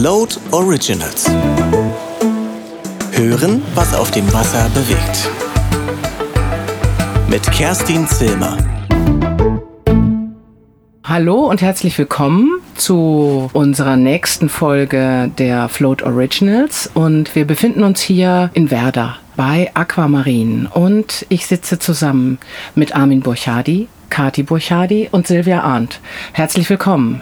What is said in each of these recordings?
Float Originals. Hören, was auf dem Wasser bewegt. Mit Kerstin Zilmer. Hallo und herzlich willkommen zu unserer nächsten Folge der Float Originals. Und wir befinden uns hier in Werder bei Aquamarin. Und ich sitze zusammen mit Armin Burchadi, Kati Burchadi und Silvia Arndt. Herzlich willkommen.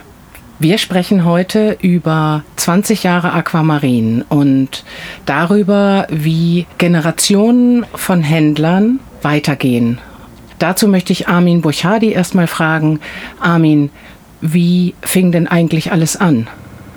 Wir sprechen heute über 20 Jahre Aquamarin und darüber, wie Generationen von Händlern weitergehen Dazu möchte ich Armin Burchadi erstmal fragen. Armin, wie fing denn eigentlich alles an?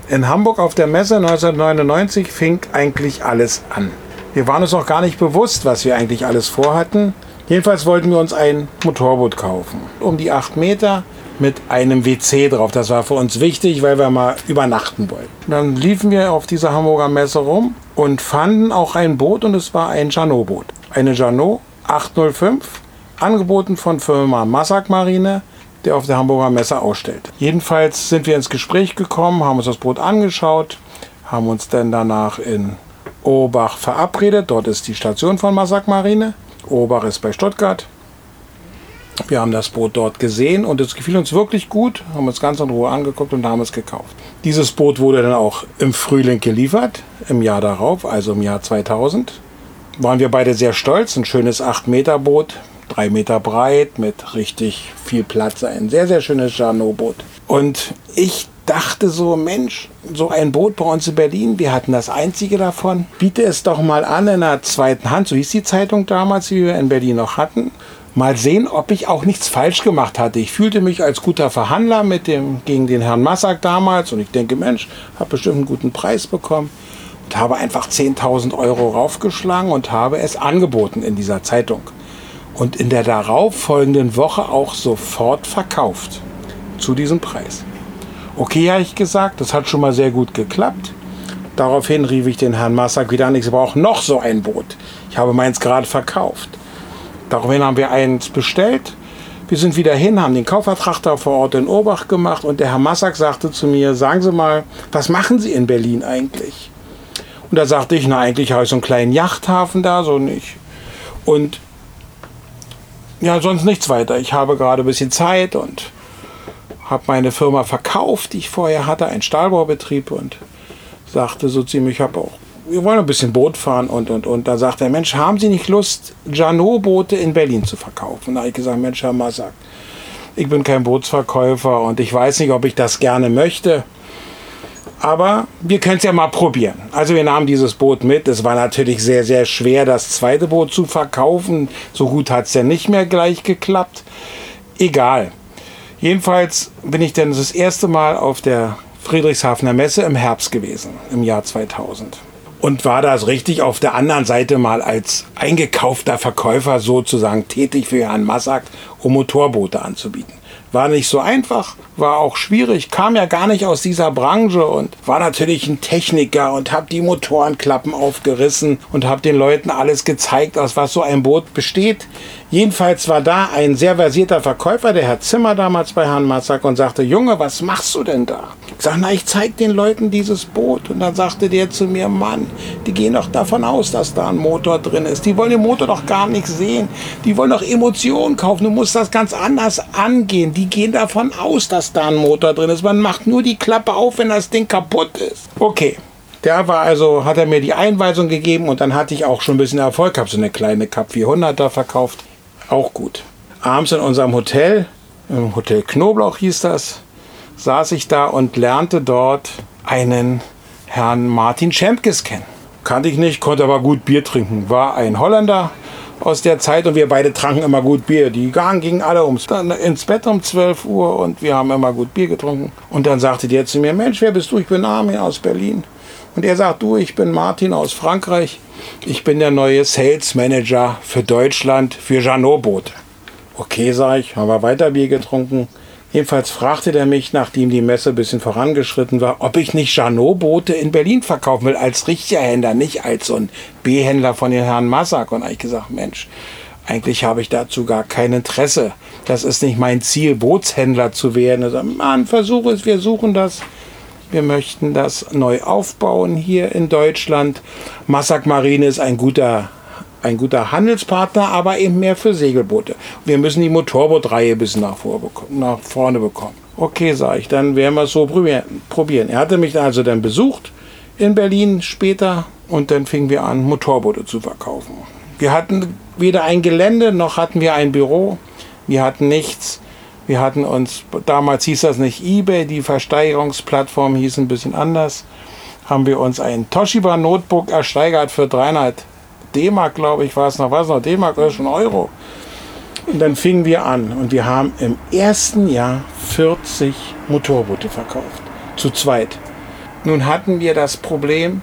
In Hamburg auf der Messe 1999 fing eigentlich alles an. Wir waren uns noch gar nicht bewusst, was wir eigentlich alles vorhatten. Jedenfalls wollten wir uns ein Motorboot kaufen. Um die 8 Meter mit einem WC drauf. Das war für uns wichtig, weil wir mal übernachten wollten. Dann liefen wir auf dieser Hamburger Messe rum und fanden auch ein Boot und es war ein Janot-Boot. Eine Janot 805 angeboten von Firma Massak Marine, der auf der Hamburger Messe ausstellt. Jedenfalls sind wir ins Gespräch gekommen, haben uns das Boot angeschaut, haben uns dann danach in Obach verabredet. Dort ist die Station von Massak Marine. Obach ist bei Stuttgart. Wir haben das Boot dort gesehen und es gefiel uns wirklich gut, haben uns ganz in Ruhe angeguckt und haben es gekauft. Dieses Boot wurde dann auch im Frühling geliefert, im Jahr darauf, also im Jahr 2000. Waren wir beide sehr stolz, ein schönes 8-Meter-Boot drei Meter breit mit richtig viel Platz. Ein sehr, sehr schönes Janot-Boot. Und ich dachte so, Mensch, so ein Boot bei uns in Berlin, wir hatten das einzige davon. Biete es doch mal an in der zweiten Hand, so hieß die Zeitung damals, die wir in Berlin noch hatten. Mal sehen, ob ich auch nichts falsch gemacht hatte. Ich fühlte mich als guter Verhandler mit dem, gegen den Herrn Massak damals und ich denke, Mensch, habe bestimmt einen guten Preis bekommen und habe einfach 10.000 Euro raufgeschlagen und habe es angeboten in dieser Zeitung und in der darauffolgenden Woche auch sofort verkauft zu diesem Preis. Okay, habe ich gesagt, das hat schon mal sehr gut geklappt. Daraufhin rief ich den Herrn Massak wieder an, ich brauche noch so ein Boot. Ich habe meins gerade verkauft. Daraufhin haben wir eins bestellt. Wir sind wieder hin, haben den Kaufvertrag da vor Ort in Orbach gemacht und der Herr Massak sagte zu mir, sagen Sie mal, was machen Sie in Berlin eigentlich? Und da sagte ich, na eigentlich habe ich so einen kleinen Yachthafen da, so nicht. Und ja, sonst nichts weiter. Ich habe gerade ein bisschen Zeit und habe meine Firma verkauft, die ich vorher hatte, einen Stahlbaubetrieb und sagte so ziemlich, ich habe auch, wir wollen ein bisschen Boot fahren und und und. Da sagt der Mensch, haben Sie nicht Lust, Janot-Boote in Berlin zu verkaufen? Da habe ich gesagt, Mensch, Herr Massak, ich bin kein Bootsverkäufer und ich weiß nicht, ob ich das gerne möchte. Aber wir können es ja mal probieren. Also wir nahmen dieses Boot mit. Es war natürlich sehr, sehr schwer, das zweite Boot zu verkaufen. So gut hat es ja nicht mehr gleich geklappt. Egal. Jedenfalls bin ich dann das erste Mal auf der Friedrichshafener Messe im Herbst gewesen, im Jahr 2000. Und war da richtig auf der anderen Seite mal als eingekaufter Verkäufer sozusagen tätig für Herrn Massak, um Motorboote anzubieten. War nicht so einfach, war auch schwierig, kam ja gar nicht aus dieser Branche und war natürlich ein Techniker und habe die Motorenklappen aufgerissen und habe den Leuten alles gezeigt, aus was so ein Boot besteht. Jedenfalls war da ein sehr versierter Verkäufer, der Herr Zimmer damals bei Herrn Massak und sagte, Junge, was machst du denn da? Ich sag, na, ich zeig den Leuten dieses Boot. Und dann sagte der zu mir, Mann, die gehen doch davon aus, dass da ein Motor drin ist. Die wollen den Motor doch gar nicht sehen. Die wollen doch Emotionen kaufen. Du musst das ganz anders angehen. Die gehen davon aus, dass da ein Motor drin ist. Man macht nur die Klappe auf, wenn das Ding kaputt ist. Okay. Der war also, hat er mir die Einweisung gegeben und dann hatte ich auch schon ein bisschen Erfolg. Habe so eine kleine Cup 400er verkauft auch gut. Abends in unserem Hotel, im Hotel Knoblauch hieß das, saß ich da und lernte dort einen Herrn Martin Schempkes kennen. Kannte ich nicht, konnte aber gut Bier trinken. War ein Holländer aus der Zeit und wir beide tranken immer gut Bier. Die Gang gingen alle ums, ins Bett um 12 Uhr und wir haben immer gut Bier getrunken. Und dann sagte der zu mir, Mensch, wer bist du? Ich bin Armin aus Berlin. Und er sagt, du, ich bin Martin aus Frankreich. Ich bin der neue Sales Manager für Deutschland für Janot-Boote. Okay, sage ich, haben wir weiter Bier getrunken. Jedenfalls fragte der mich, nachdem die Messe ein bisschen vorangeschritten war, ob ich nicht Janot-Boote in Berlin verkaufen will, als richtiger Händler, nicht als so ein B-Händler von den Herrn Massak. Und ich gesagt, Mensch, eigentlich habe ich dazu gar kein Interesse. Das ist nicht mein Ziel, Bootshändler zu werden. Er sagt, Mann, versuche es, wir suchen das. Wir möchten das neu aufbauen hier in Deutschland. Massak Marine ist ein guter, ein guter Handelspartner, aber eben mehr für Segelboote. Wir müssen die Motorbootreihe bis nach, nach vorne bekommen. Okay, sage ich, dann werden wir es so probieren. Er hatte mich also dann besucht in Berlin später und dann fingen wir an, Motorboote zu verkaufen. Wir hatten weder ein Gelände noch hatten wir ein Büro. Wir hatten nichts. Wir hatten uns, damals hieß das nicht eBay, die Versteigerungsplattform hieß ein bisschen anders, haben wir uns ein Toshiba Notebook ersteigert für 300 D-Mark, glaube ich, war es noch, was noch, D-Mark oder schon Euro. Und dann fingen wir an und wir haben im ersten Jahr 40 Motorboote verkauft. Zu zweit. Nun hatten wir das Problem,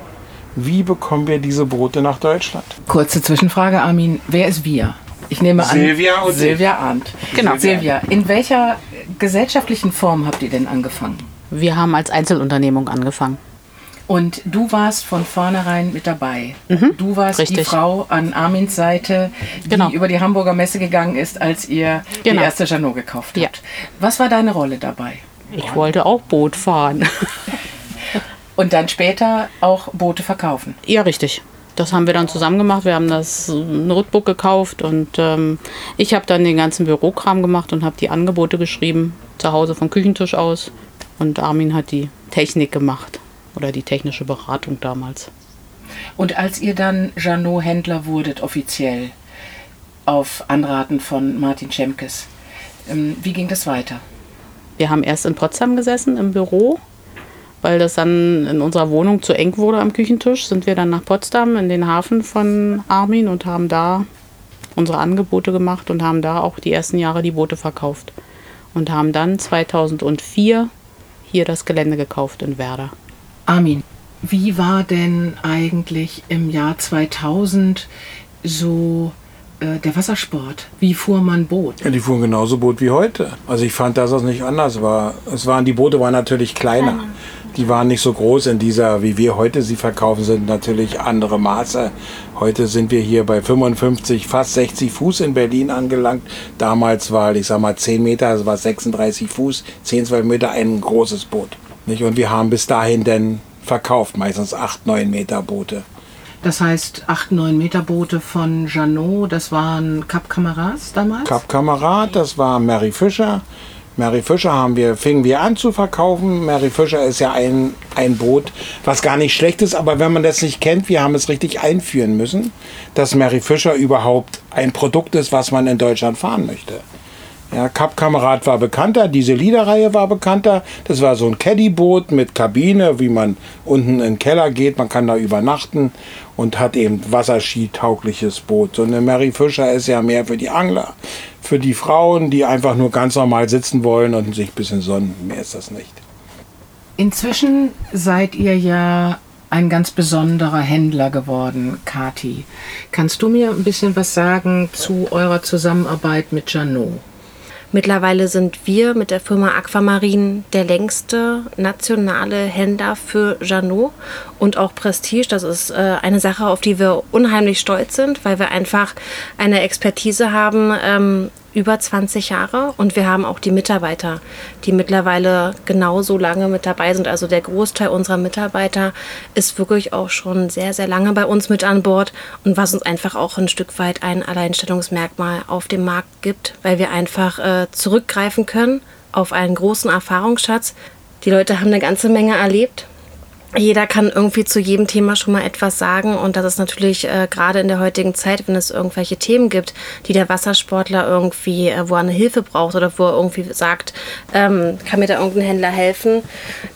wie bekommen wir diese Boote nach Deutschland? Kurze Zwischenfrage, Armin. Wer ist wir? Ich nehme an. Silvia und Silvia Arndt. Genau. Silvia, in welcher gesellschaftlichen Form habt ihr denn angefangen? Wir haben als Einzelunternehmung angefangen. Und du warst von vornherein mit dabei. du warst die Mhm. richtig. Frau an Armins Seite, die Genau. über die Hamburger Messe gegangen ist, als ihr die Genau. erste Janot gekauft habt. Ja. Was war deine Rolle dabei? Ich wollte auch Boot fahren. Und dann später auch Boote verkaufen. ja, richtig. Das haben wir dann zusammen gemacht. Wir haben das Notebook gekauft und ähm, ich habe dann den ganzen Bürokram gemacht und habe die Angebote geschrieben, zu Hause vom Küchentisch aus. Und Armin hat die Technik gemacht oder die technische Beratung damals. Und als ihr dann Janot-Händler wurdet, offiziell, auf Anraten von Martin Schemkes, ähm, wie ging das weiter? Wir haben erst in Potsdam gesessen im Büro, weil das dann in unserer Wohnung zu eng wurde am Küchentisch. Sind wir dann nach Potsdam in den Hafen von Armin und haben da unsere Angebote gemacht und haben da auch die ersten Jahre die Boote verkauft. Und haben dann 2004 hier das Gelände gekauft in Werder. Armin, wie war denn eigentlich im Jahr 2000 so äh, der Wassersport? Wie fuhr man Boot? Ja, die fuhren genauso Boot wie heute. Also ich fand, dass das nicht anders war. Es waren, die Boote waren natürlich kleiner. Die waren nicht so groß in dieser, wie wir heute sie verkaufen, sind natürlich andere Maße. Heute sind wir hier bei 55, fast 60 Fuß in Berlin angelangt. Damals war, ich sag mal, 10 Meter, das war 36 Fuß, 10, 12 Meter ein großes Boot. Nicht? Und wir haben bis dahin dann verkauft, meistens 8, 9 Meter Boote. Das heißt, 8, 9 Meter Boote von Janot, das waren Cap Camarades damals? Cap Kamerad, das war Mary Fischer. Mary Fischer haben wir, fingen wir an zu verkaufen. Mary Fischer ist ja ein, ein Boot, was gar nicht schlecht ist, aber wenn man das nicht kennt, wir haben es richtig einführen müssen, dass Mary Fischer überhaupt ein Produkt ist, was man in Deutschland fahren möchte. Ja, Cap Kamerad war bekannter, diese Liederreihe war bekannter. Das war so ein Caddy-Boot mit Kabine, wie man unten in den Keller geht. Man kann da übernachten und hat eben wasserskitaugliches Boot. So eine Mary Fischer ist ja mehr für die Angler, für die Frauen, die einfach nur ganz normal sitzen wollen und sich ein bisschen sonnen. Mehr ist das nicht. Inzwischen seid ihr ja ein ganz besonderer Händler geworden, Kati. Kannst du mir ein bisschen was sagen zu eurer Zusammenarbeit mit Janot? Mittlerweile sind wir mit der Firma Aquamarin der längste nationale Händler für Janot und auch Prestige. Das ist äh, eine Sache, auf die wir unheimlich stolz sind, weil wir einfach eine Expertise haben, ähm, über 20 Jahre und wir haben auch die Mitarbeiter, die mittlerweile genauso lange mit dabei sind. Also der Großteil unserer Mitarbeiter ist wirklich auch schon sehr, sehr lange bei uns mit an Bord und was uns einfach auch ein Stück weit ein Alleinstellungsmerkmal auf dem Markt gibt, weil wir einfach äh, zurückgreifen können auf einen großen Erfahrungsschatz. Die Leute haben eine ganze Menge erlebt jeder kann irgendwie zu jedem Thema schon mal etwas sagen und das ist natürlich äh, gerade in der heutigen Zeit, wenn es irgendwelche Themen gibt, die der Wassersportler irgendwie, äh, wo er eine Hilfe braucht oder wo er irgendwie sagt, ähm, kann mir da irgendein Händler helfen,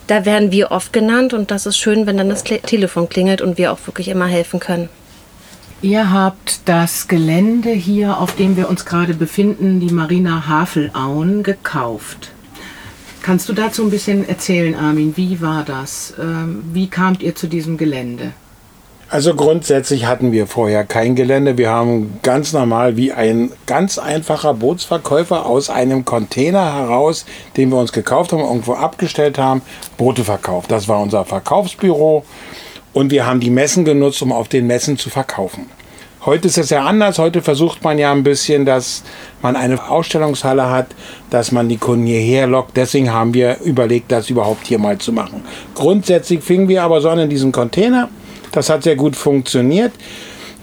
da werden wir oft genannt und das ist schön, wenn dann das Kle Telefon klingelt und wir auch wirklich immer helfen können. Ihr habt das Gelände hier, auf dem wir uns gerade befinden, die Marina Havelauen, gekauft. Kannst du dazu ein bisschen erzählen, Armin? Wie war das? Ähm, wie kamt ihr zu diesem Gelände? Also grundsätzlich hatten wir vorher kein Gelände. Wir haben ganz normal wie ein ganz einfacher Bootsverkäufer aus einem Container heraus, den wir uns gekauft haben, irgendwo abgestellt haben, Boote verkauft. Das war unser Verkaufsbüro und wir haben die Messen genutzt, um auf den Messen zu verkaufen. Heute ist es ja anders. Heute versucht man ja ein bisschen, dass man eine Ausstellungshalle hat, dass man die Kunden hierher lockt. Deswegen haben wir überlegt, das überhaupt hier mal zu machen. Grundsätzlich fingen wir aber so an in diesem Container. Das hat sehr gut funktioniert.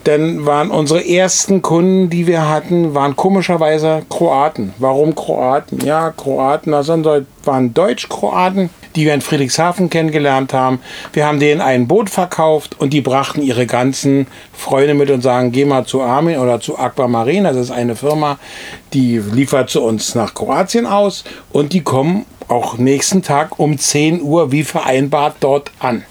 Denn waren unsere ersten Kunden, die wir hatten, waren komischerweise Kroaten. Warum Kroaten? Ja, Kroaten, das waren Deutsch-Kroaten, die wir in Friedrichshafen kennengelernt haben. Wir haben denen ein Boot verkauft und die brachten ihre ganzen Freunde mit und sagen, geh mal zu Armin oder zu Aquamarine. Das ist eine Firma, die liefert zu uns nach Kroatien aus und die kommen auch nächsten Tag um 10 Uhr wie vereinbart dort an.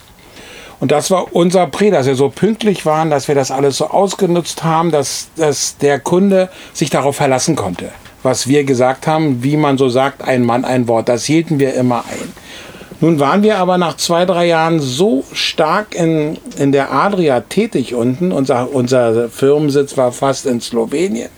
Und das war unser Prä, dass wir so pünktlich waren, dass wir das alles so ausgenutzt haben, dass, dass der Kunde sich darauf verlassen konnte. Was wir gesagt haben, wie man so sagt, ein Mann, ein Wort, das hielten wir immer ein. Nun waren wir aber nach zwei, drei Jahren so stark in, in der Adria tätig unten, unser, unser Firmensitz war fast in Slowenien,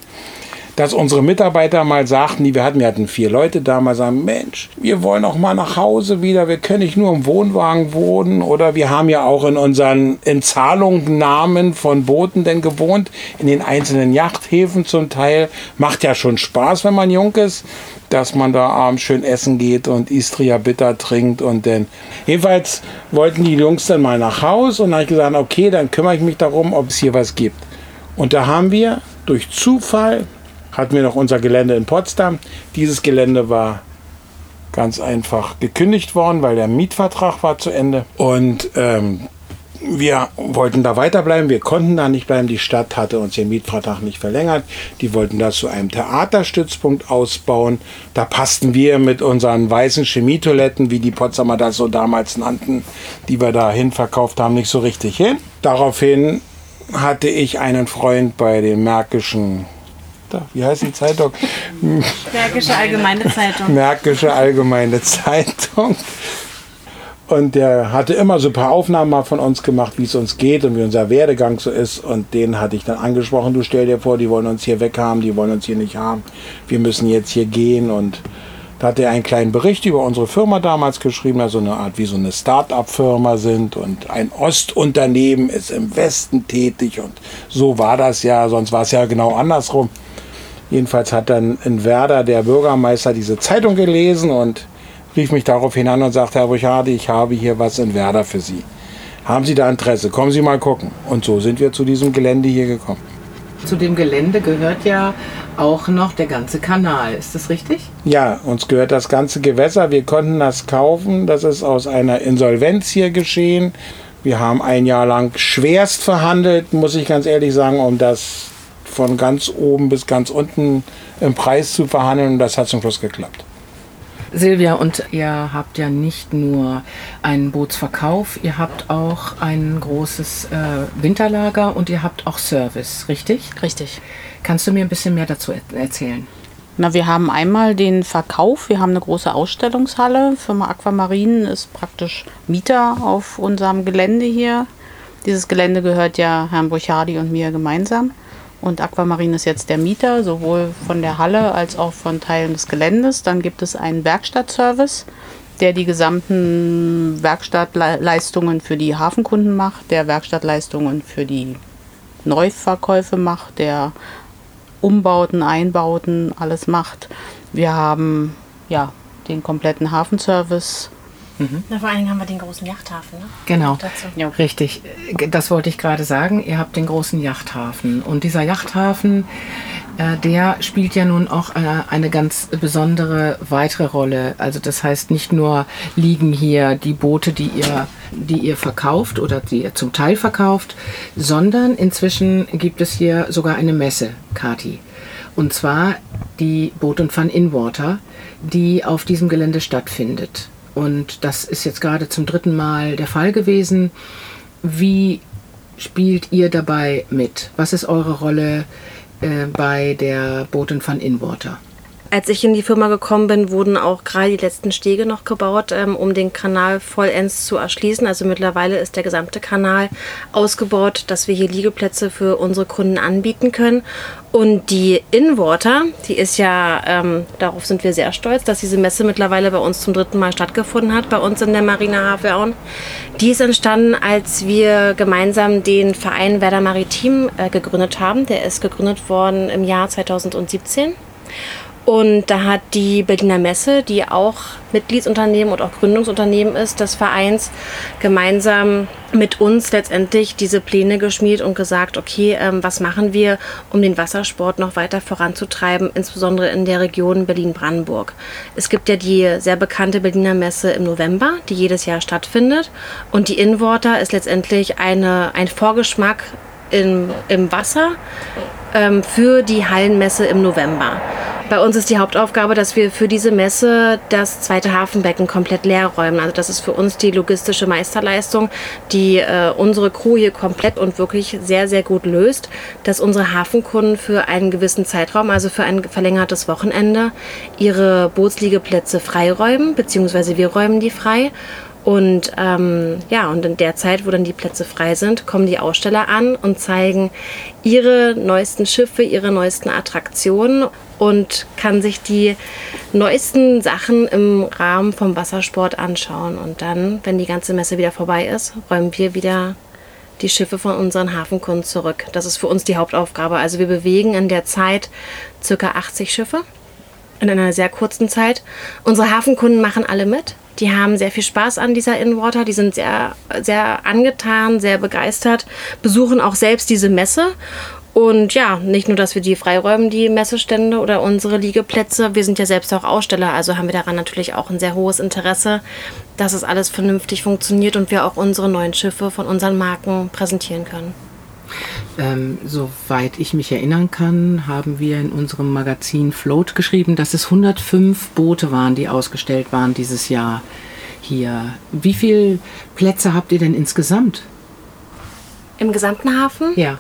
dass unsere Mitarbeiter mal sagten, wir hatten, wir hatten vier Leute damals, sagen, Mensch, wir wollen auch mal nach Hause wieder, wir können nicht nur im Wohnwagen wohnen oder wir haben ja auch in unseren in Zahlungnahmen von Booten denn gewohnt, in den einzelnen Yachthäfen zum Teil. Macht ja schon Spaß, wenn man jung ist, dass man da abends schön essen geht und Istria Bitter trinkt und dann. Jedenfalls wollten die Jungs dann mal nach Hause und dann habe ich gesagt, okay, dann kümmere ich mich darum, ob es hier was gibt. Und da haben wir durch Zufall hatten wir noch unser Gelände in Potsdam. Dieses Gelände war ganz einfach gekündigt worden, weil der Mietvertrag war zu Ende. Und ähm, wir wollten da weiterbleiben, wir konnten da nicht bleiben. Die Stadt hatte uns den Mietvertrag nicht verlängert. Die wollten das zu einem Theaterstützpunkt ausbauen. Da passten wir mit unseren weißen Chemietoiletten, wie die Potsdamer das so damals nannten, die wir dahin verkauft haben, nicht so richtig hin. Daraufhin hatte ich einen Freund bei den Märkischen da, wie heißt die Zeitung? Märkische Allgemeine Zeitung. Märkische Allgemeine Zeitung. Und der hatte immer so ein paar Aufnahmen mal von uns gemacht, wie es uns geht und wie unser Werdegang so ist. Und den hatte ich dann angesprochen, du stell dir vor, die wollen uns hier weghaben, die wollen uns hier nicht haben. Wir müssen jetzt hier gehen. Und da hat er einen kleinen Bericht über unsere Firma damals geschrieben, also eine Art wie so eine Start-up-Firma sind und ein Ostunternehmen ist im Westen tätig. Und so war das ja, sonst war es ja genau andersrum. Jedenfalls hat dann in Werder der Bürgermeister diese Zeitung gelesen und rief mich daraufhin an und sagte, Herr Burchardi, ich habe hier was in Werder für Sie. Haben Sie da Interesse? Kommen Sie mal gucken. Und so sind wir zu diesem Gelände hier gekommen. Zu dem Gelände gehört ja auch noch der ganze Kanal. Ist das richtig? Ja, uns gehört das ganze Gewässer. Wir konnten das kaufen. Das ist aus einer Insolvenz hier geschehen. Wir haben ein Jahr lang schwerst verhandelt, muss ich ganz ehrlich sagen, um das von ganz oben bis ganz unten im Preis zu verhandeln und das hat zum Schluss geklappt. Silvia, und ihr habt ja nicht nur einen Bootsverkauf, ihr habt auch ein großes äh, Winterlager und ihr habt auch Service, richtig? Richtig. Kannst du mir ein bisschen mehr dazu erzählen? Na, wir haben einmal den Verkauf, wir haben eine große Ausstellungshalle. Firma Aquamarin ist praktisch Mieter auf unserem Gelände hier. Dieses Gelände gehört ja Herrn Burchardi und mir gemeinsam. Und Aquamarin ist jetzt der Mieter, sowohl von der Halle als auch von Teilen des Geländes. Dann gibt es einen Werkstattservice, der die gesamten Werkstattleistungen für die Hafenkunden macht, der Werkstattleistungen für die Neuverkäufe macht, der Umbauten, Einbauten, alles macht. Wir haben ja den kompletten Hafenservice Mhm. Na, vor allen Dingen haben wir den großen Yachthafen. Ne? Genau, ja. richtig. Das wollte ich gerade sagen. Ihr habt den großen Yachthafen. Und dieser Yachthafen, äh, der spielt ja nun auch eine, äh, eine ganz besondere weitere Rolle. Also das heißt, nicht nur liegen hier die Boote, die ihr, die ihr verkauft oder die ihr zum Teil verkauft, sondern inzwischen gibt es hier sogar eine Messe, Kati. Und zwar die Boot und Fun Inwater, die auf diesem Gelände stattfindet. Und das ist jetzt gerade zum dritten Mal der Fall gewesen. Wie spielt ihr dabei mit? Was ist eure Rolle äh, bei der Boten van Inwater? Als ich in die Firma gekommen bin, wurden auch gerade die letzten Stege noch gebaut, ähm, um den Kanal vollends zu erschließen. Also mittlerweile ist der gesamte Kanal ausgebaut, dass wir hier Liegeplätze für unsere Kunden anbieten können. Und die Inwater, die ist ja, ähm, darauf sind wir sehr stolz, dass diese Messe mittlerweile bei uns zum dritten Mal stattgefunden hat, bei uns in der Marina Havern. Die ist entstanden, als wir gemeinsam den Verein Werder Maritim äh, gegründet haben. Der ist gegründet worden im Jahr 2017. Und da hat die Berliner Messe, die auch Mitgliedsunternehmen und auch Gründungsunternehmen ist des Vereins, gemeinsam mit uns letztendlich diese Pläne geschmiedet und gesagt, okay, ähm, was machen wir, um den Wassersport noch weiter voranzutreiben, insbesondere in der Region Berlin-Brandenburg. Es gibt ja die sehr bekannte Berliner Messe im November, die jedes Jahr stattfindet. Und die Inwater ist letztendlich eine, ein Vorgeschmack im, im Wasser ähm, für die Hallenmesse im November. Bei uns ist die Hauptaufgabe, dass wir für diese Messe das zweite Hafenbecken komplett leer räumen. Also das ist für uns die logistische Meisterleistung, die äh, unsere Crew hier komplett und wirklich sehr, sehr gut löst, dass unsere Hafenkunden für einen gewissen Zeitraum, also für ein verlängertes Wochenende, ihre Bootsliegeplätze freiräumen, beziehungsweise wir räumen die frei und ähm, ja, und in der Zeit, wo dann die Plätze frei sind, kommen die Aussteller an und zeigen ihre neuesten Schiffe, ihre neuesten Attraktionen und kann sich die neuesten Sachen im Rahmen vom Wassersport anschauen. Und dann, wenn die ganze Messe wieder vorbei ist, räumen wir wieder die Schiffe von unseren Hafenkunden zurück. Das ist für uns die Hauptaufgabe. Also wir bewegen in der Zeit circa 80 Schiffe in einer sehr kurzen Zeit. Unsere Hafenkunden machen alle mit. Die haben sehr viel Spaß an dieser Inwater. Die sind sehr, sehr angetan, sehr begeistert, besuchen auch selbst diese Messe. Und ja, nicht nur, dass wir die freiräumen, die Messestände oder unsere Liegeplätze. Wir sind ja selbst auch Aussteller, also haben wir daran natürlich auch ein sehr hohes Interesse, dass es alles vernünftig funktioniert und wir auch unsere neuen Schiffe von unseren Marken präsentieren können. Ähm, soweit ich mich erinnern kann, haben wir in unserem Magazin Float geschrieben, dass es 105 Boote waren, die ausgestellt waren dieses Jahr hier. Wie viele Plätze habt ihr denn insgesamt? Im gesamten Hafen? Ja.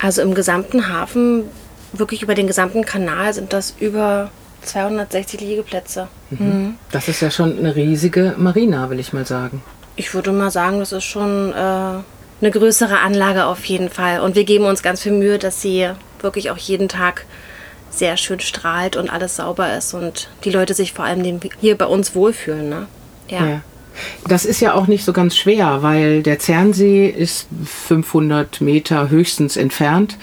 Also im gesamten Hafen, wirklich über den gesamten Kanal sind das über 260 Liegeplätze. Mhm. Das ist ja schon eine riesige Marina, will ich mal sagen. Ich würde mal sagen, das ist schon äh, eine größere Anlage auf jeden Fall. Und wir geben uns ganz viel Mühe, dass sie wirklich auch jeden Tag sehr schön strahlt und alles sauber ist und die Leute sich vor allem hier bei uns wohlfühlen. Ne? ja. ja. Das ist ja auch nicht so ganz schwer, weil der Zernsee ist 500 Meter höchstens entfernt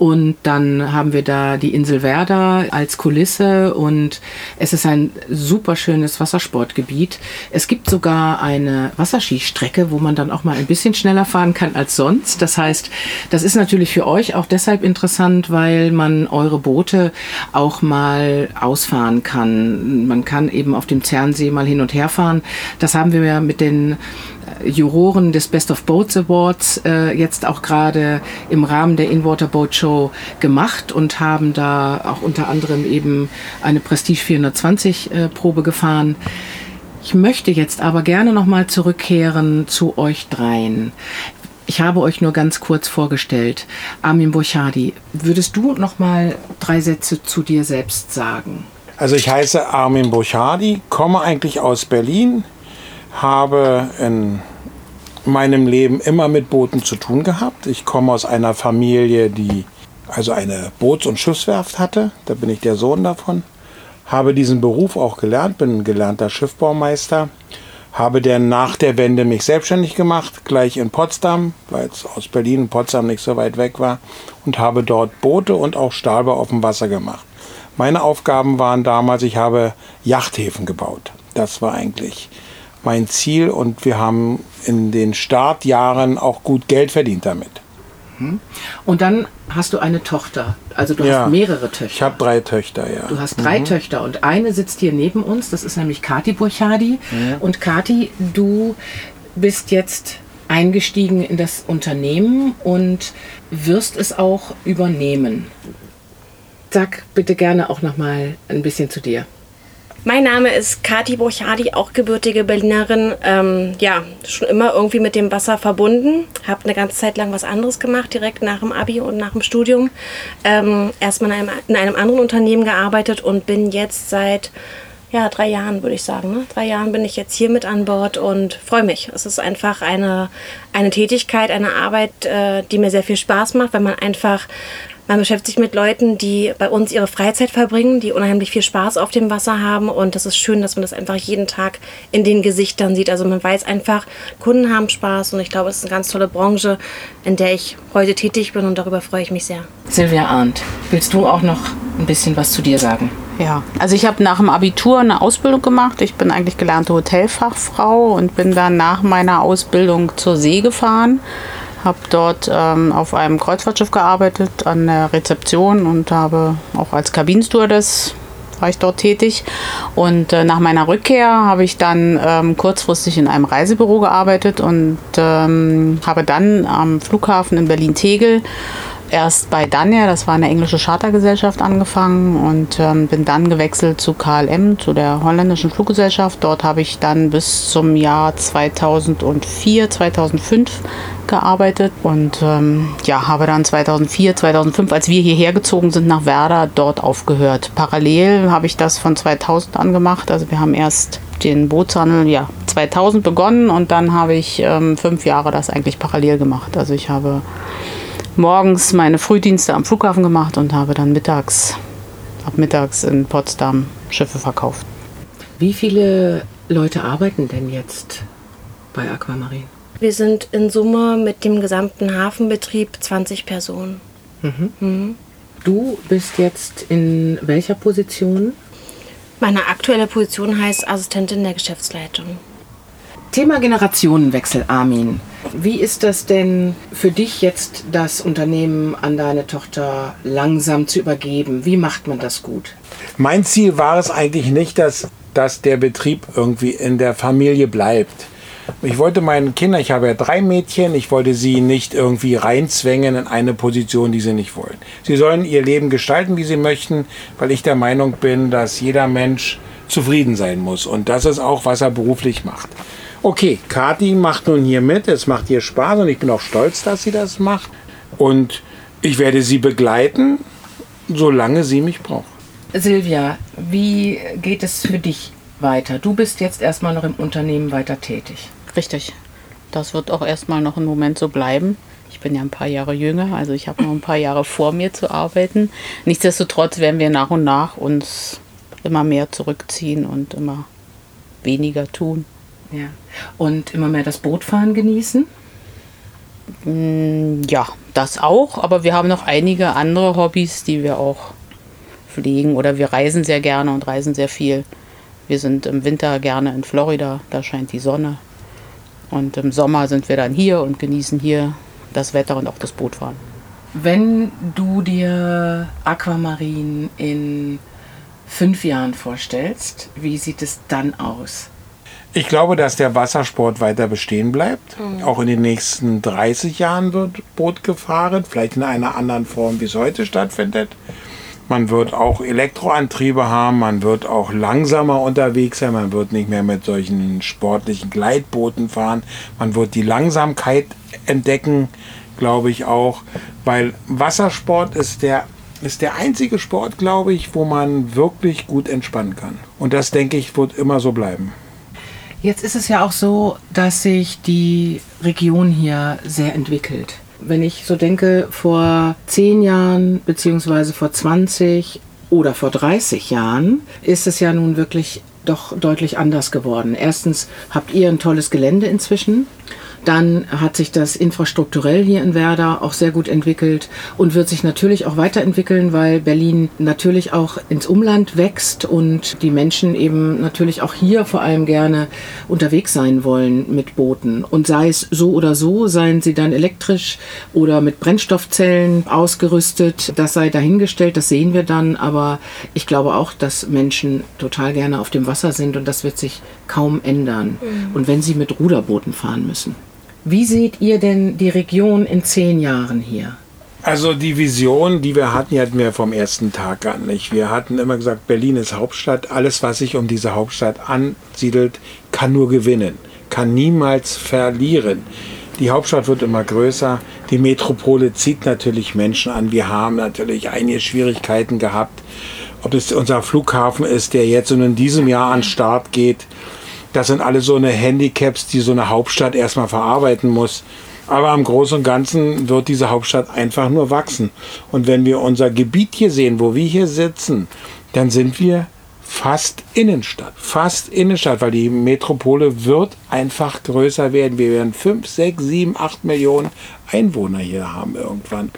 und dann haben wir da die Insel Werder als Kulisse und es ist ein super schönes Wassersportgebiet. Es gibt sogar eine Wasserskistrecke, wo man dann auch mal ein bisschen schneller fahren kann als sonst. Das heißt, das ist natürlich für euch auch deshalb interessant, weil man eure Boote auch mal ausfahren kann. Man kann eben auf dem Zernsee mal hin und her fahren. Das haben wir ja mit den Juroren des Best of Boats Awards äh, jetzt auch gerade im Rahmen der In-Water Boat Show gemacht und haben da auch unter anderem eben eine Prestige 420 äh, Probe gefahren. Ich möchte jetzt aber gerne nochmal zurückkehren zu euch dreien. Ich habe euch nur ganz kurz vorgestellt. Armin Burchadi, würdest du nochmal drei Sätze zu dir selbst sagen? Also ich heiße Armin Burchadi, komme eigentlich aus Berlin, habe in meinem Leben immer mit Booten zu tun gehabt. Ich komme aus einer Familie, die also eine Boots- und Schiffswerft hatte. Da bin ich der Sohn davon. Habe diesen Beruf auch gelernt, bin ein gelernter Schiffbaumeister. Habe dann nach der Wende mich selbstständig gemacht, gleich in Potsdam, weil es aus Berlin und Potsdam nicht so weit weg war. Und habe dort Boote und auch Stahlbau auf dem Wasser gemacht. Meine Aufgaben waren damals, ich habe Yachthäfen gebaut. Das war eigentlich mein Ziel und wir haben in den Startjahren auch gut Geld verdient damit. Hm? Und dann hast du eine Tochter. Also du ja, hast mehrere Töchter. Ich habe drei Töchter, ja. Du hast drei mhm. Töchter und eine sitzt hier neben uns. Das ist nämlich Kati Burchadi. Ja. Und Kati, du bist jetzt eingestiegen in das Unternehmen und wirst es auch übernehmen. Sag bitte gerne auch noch mal ein bisschen zu dir. Mein Name ist Kati Burchadi, auch gebürtige Berlinerin. Ähm, ja, schon immer irgendwie mit dem Wasser verbunden. Habe eine ganze Zeit lang was anderes gemacht, direkt nach dem Abi und nach dem Studium. Ähm, erstmal in einem, in einem anderen Unternehmen gearbeitet und bin jetzt seit ja, drei Jahren, würde ich sagen. Ne? Drei Jahren bin ich jetzt hier mit an Bord und freue mich. Es ist einfach eine, eine Tätigkeit, eine Arbeit, äh, die mir sehr viel Spaß macht, weil man einfach man beschäftigt sich mit Leuten, die bei uns ihre Freizeit verbringen, die unheimlich viel Spaß auf dem Wasser haben. Und das ist schön, dass man das einfach jeden Tag in den Gesichtern sieht. Also man weiß einfach, Kunden haben Spaß. Und ich glaube, es ist eine ganz tolle Branche, in der ich heute tätig bin. Und darüber freue ich mich sehr. Silvia Arndt, willst du auch noch ein bisschen was zu dir sagen? Ja, also ich habe nach dem Abitur eine Ausbildung gemacht. Ich bin eigentlich gelernte Hotelfachfrau und bin dann nach meiner Ausbildung zur See gefahren habe dort ähm, auf einem Kreuzfahrtschiff gearbeitet, an der Rezeption und habe auch als Kabinenstewardess war ich dort tätig. Und äh, nach meiner Rückkehr habe ich dann ähm, kurzfristig in einem Reisebüro gearbeitet und ähm, habe dann am Flughafen in Berlin-Tegel erst bei Danja, das war eine englische Chartergesellschaft, angefangen und ähm, bin dann gewechselt zu KLM, zu der holländischen Fluggesellschaft. Dort habe ich dann bis zum Jahr 2004, 2005 gearbeitet und ähm, ja, habe dann 2004, 2005, als wir hierher gezogen sind nach Werder, dort aufgehört. Parallel habe ich das von 2000 an gemacht. Also wir haben erst den Bootshandel ja 2000 begonnen und dann habe ich ähm, fünf Jahre das eigentlich parallel gemacht. Also ich habe morgens meine Frühdienste am Flughafen gemacht und habe dann mittags, ab mittags in Potsdam Schiffe verkauft. Wie viele Leute arbeiten denn jetzt bei Aquamarin? Wir sind in Summe mit dem gesamten Hafenbetrieb 20 Personen. Mhm. Mhm. Du bist jetzt in welcher Position? Meine aktuelle Position heißt Assistentin der Geschäftsleitung. Thema Generationenwechsel, Armin. Wie ist das denn für dich jetzt, das Unternehmen an deine Tochter langsam zu übergeben? Wie macht man das gut? Mein Ziel war es eigentlich nicht, dass, dass der Betrieb irgendwie in der Familie bleibt. Ich wollte meinen Kindern, ich habe ja drei Mädchen, ich wollte sie nicht irgendwie reinzwängen in eine Position, die sie nicht wollen. Sie sollen ihr Leben gestalten, wie sie möchten, weil ich der Meinung bin, dass jeder Mensch zufrieden sein muss. Und das ist auch, was er beruflich macht. Okay, Kati macht nun hier mit, es macht ihr Spaß und ich bin auch stolz, dass sie das macht. Und ich werde sie begleiten, solange sie mich braucht. Silvia, wie geht es für dich weiter? Du bist jetzt erstmal noch im Unternehmen weiter tätig. Richtig. Das wird auch erstmal noch einen Moment so bleiben. Ich bin ja ein paar Jahre jünger, also ich habe noch ein paar Jahre vor mir zu arbeiten. Nichtsdestotrotz werden wir nach und nach uns immer mehr zurückziehen und immer weniger tun. Ja. Und immer mehr das Bootfahren genießen? Mm, ja, das auch, aber wir haben noch einige andere Hobbys, die wir auch pflegen oder wir reisen sehr gerne und reisen sehr viel. Wir sind im Winter gerne in Florida, da scheint die Sonne. Und im Sommer sind wir dann hier und genießen hier das Wetter und auch das Bootfahren. Wenn du dir Aquamarin in fünf Jahren vorstellst, wie sieht es dann aus? Ich glaube, dass der Wassersport weiter bestehen bleibt. Mhm. Auch in den nächsten 30 Jahren wird Boot gefahren, vielleicht in einer anderen Form, wie es heute stattfindet. Man wird auch Elektroantriebe haben, man wird auch langsamer unterwegs sein, man wird nicht mehr mit solchen sportlichen Gleitbooten fahren, man wird die Langsamkeit entdecken, glaube ich auch, weil Wassersport ist der ist der einzige Sport, glaube ich, wo man wirklich gut entspannen kann. Und das, denke ich, wird immer so bleiben. Jetzt ist es ja auch so, dass sich die Region hier sehr entwickelt. Wenn ich so denke, vor zehn Jahren beziehungsweise vor 20 oder vor 30 Jahren ist es ja nun wirklich doch deutlich anders geworden. Erstens habt ihr ein tolles Gelände inzwischen. Dann hat sich das infrastrukturell hier in Werder auch sehr gut entwickelt und wird sich natürlich auch weiterentwickeln, weil Berlin natürlich auch ins Umland wächst und die Menschen eben natürlich auch hier vor allem gerne unterwegs sein wollen mit Booten. Und sei es so oder so, seien sie dann elektrisch oder mit Brennstoffzellen ausgerüstet, das sei dahingestellt, das sehen wir dann. Aber ich glaube auch, dass Menschen total gerne auf dem Wasser sind und das wird sich kaum ändern. Mhm. Und wenn sie mit Ruderbooten fahren müssen. Wie seht ihr denn die Region in zehn Jahren hier? Also die Vision, die wir hatten, die hatten wir vom ersten Tag an nicht. Wir hatten immer gesagt, Berlin ist Hauptstadt. Alles, was sich um diese Hauptstadt ansiedelt, kann nur gewinnen, kann niemals verlieren. Die Hauptstadt wird immer größer. Die Metropole zieht natürlich Menschen an. Wir haben natürlich einige Schwierigkeiten gehabt. Ob es unser Flughafen ist, der jetzt und in diesem Jahr an Start geht. Das sind alle so eine Handicaps, die so eine Hauptstadt erstmal verarbeiten muss. Aber im Großen und Ganzen wird diese Hauptstadt einfach nur wachsen. Und wenn wir unser Gebiet hier sehen, wo wir hier sitzen, dann sind wir fast Innenstadt. Fast Innenstadt, weil die Metropole wird einfach größer werden. Wir werden 5, 6, 7, 8 Millionen Einwohner hier haben irgendwann.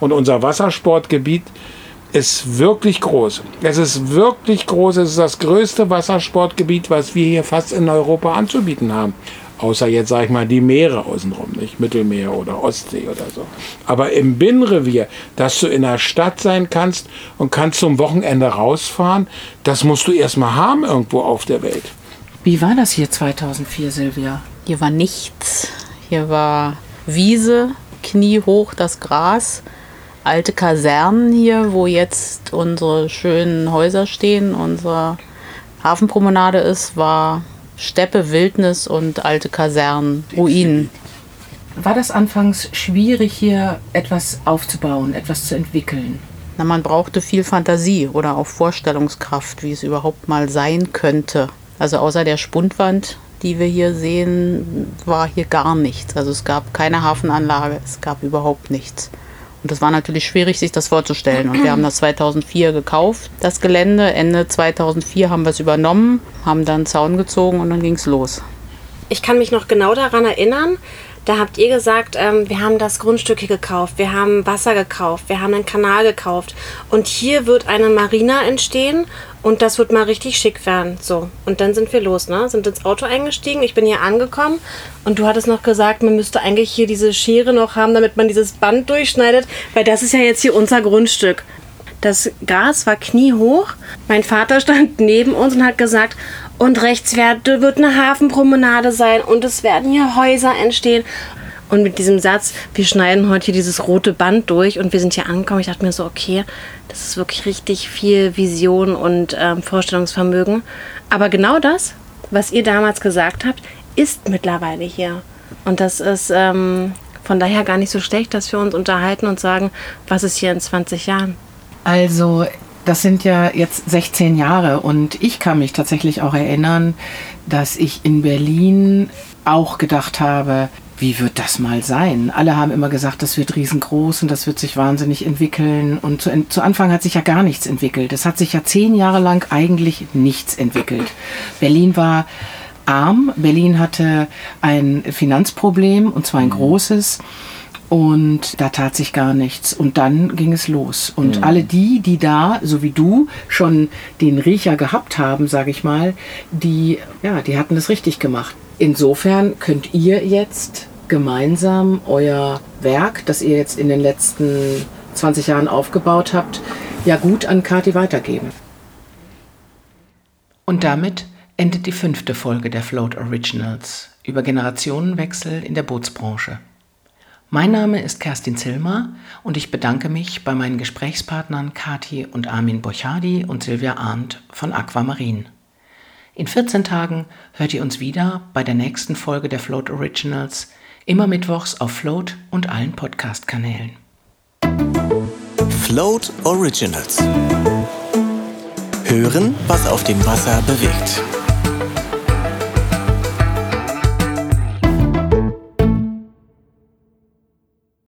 Und unser Wassersportgebiet ist wirklich groß. Es ist wirklich groß. Es ist das größte Wassersportgebiet, was wir hier fast in Europa anzubieten haben. Außer jetzt, sag ich mal, die Meere außenrum, nicht? Mittelmeer oder Ostsee oder so. Aber im Binnenrevier, dass du in der Stadt sein kannst und kannst zum Wochenende rausfahren, das musst du erstmal haben irgendwo auf der Welt. Wie war das hier 2004, Silvia? Hier war nichts. Hier war Wiese, kniehoch das Gras, alte Kasernen hier, wo jetzt unsere schönen Häuser stehen, unsere Hafenpromenade ist, war Steppe, Wildnis und alte Kasernen, Ruinen. War das anfangs schwierig, hier etwas aufzubauen, etwas zu entwickeln? Na, man brauchte viel Fantasie oder auch Vorstellungskraft, wie es überhaupt mal sein könnte. Also außer der Spundwand, die wir hier sehen, war hier gar nichts. Also es gab keine Hafenanlage, es gab überhaupt nichts. Und das war natürlich schwierig, sich das vorzustellen. Und wir haben das 2004 gekauft, das Gelände. Ende 2004 haben wir es übernommen, haben dann Zaun gezogen und dann ging es los. Ich kann mich noch genau daran erinnern, da habt ihr gesagt, ähm, wir haben das Grundstück hier gekauft, wir haben Wasser gekauft, wir haben einen Kanal gekauft und hier wird eine Marina entstehen und das wird mal richtig schick werden. So, und dann sind wir los, ne? Sind ins Auto eingestiegen, ich bin hier angekommen und du hattest noch gesagt, man müsste eigentlich hier diese Schere noch haben, damit man dieses Band durchschneidet, weil das ist ja jetzt hier unser Grundstück. Das Gas war kniehoch. Mein Vater stand neben uns und hat gesagt, und rechts wird eine Hafenpromenade sein und es werden hier Häuser entstehen. Und mit diesem Satz, wir schneiden heute hier dieses rote Band durch und wir sind hier angekommen, ich dachte mir so, okay, das ist wirklich richtig viel Vision und ähm, Vorstellungsvermögen. Aber genau das, was ihr damals gesagt habt, ist mittlerweile hier. Und das ist ähm, von daher gar nicht so schlecht, dass wir uns unterhalten und sagen, was ist hier in 20 Jahren. Also das sind ja jetzt 16 Jahre und ich kann mich tatsächlich auch erinnern, dass ich in Berlin auch gedacht habe, wie wird das mal sein? Alle haben immer gesagt, das wird riesengroß und das wird sich wahnsinnig entwickeln. Und zu, zu, Anfang hat sich ja gar nichts entwickelt. Es hat sich ja zehn Jahre lang eigentlich nichts entwickelt. Berlin war arm, Berlin hatte ein Finanzproblem und zwar ein mhm. großes. Und da tat sich gar nichts. Und dann ging es los. Und mhm. alle die, die da, so wie du, schon den Riecher gehabt haben, sage ich mal, die, ja, die hatten es richtig gemacht. Insofern könnt ihr jetzt gemeinsam euer Werk, das ihr jetzt in den letzten 20 Jahren aufgebaut habt, ja gut an Kati weitergeben. Und damit endet die fünfte Folge der Float Originals über Generationenwechsel in der Bootsbranche. Mein Name ist Kerstin Zilmer und ich bedanke mich bei meinen Gesprächspartnern Kati und Armin Borchardi und Silvia Arndt von Aquamarin. In 14 Tagen hört ihr uns wieder bei der nächsten Folge der Float Originals, immer mittwochs auf Float und allen Podcast-Kanälen. Float Originals. Hören, was auf dem Wasser bewegt.